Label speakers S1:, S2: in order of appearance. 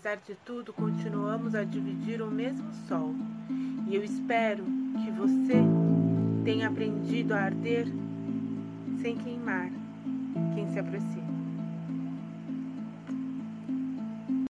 S1: Apesar de tudo, continuamos a dividir o mesmo sol. E eu espero que você tenha aprendido a arder sem queimar quem se aproxima.